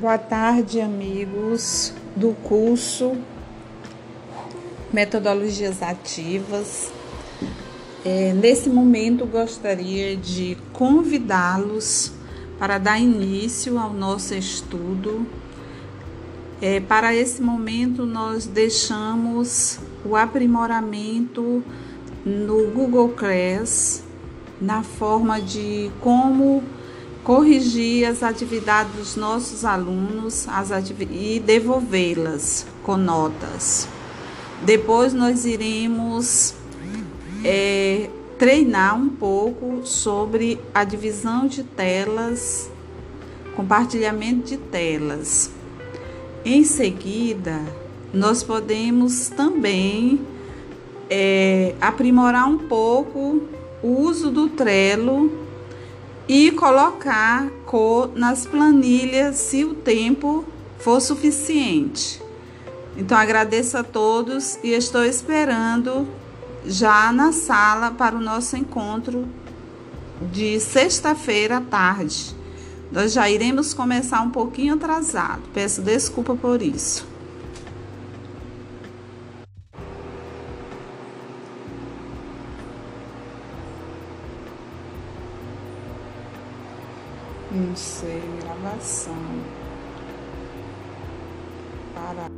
Boa tarde, amigos do curso Metodologias Ativas. É, nesse momento, gostaria de convidá-los para dar início ao nosso estudo. É, para esse momento, nós deixamos o aprimoramento no Google Class na forma de como corrigir as atividades dos nossos alunos as e devolvê-las com notas. Depois nós iremos é, treinar um pouco sobre a divisão de telas, compartilhamento de telas. Em seguida, nós podemos também é, aprimorar um pouco o uso do Trello e colocar cor nas planilhas se o tempo for suficiente. Então agradeço a todos e estou esperando já na sala para o nosso encontro de sexta-feira à tarde. Nós já iremos começar um pouquinho atrasado. Peço desculpa por isso. Não sei, gravação. Para.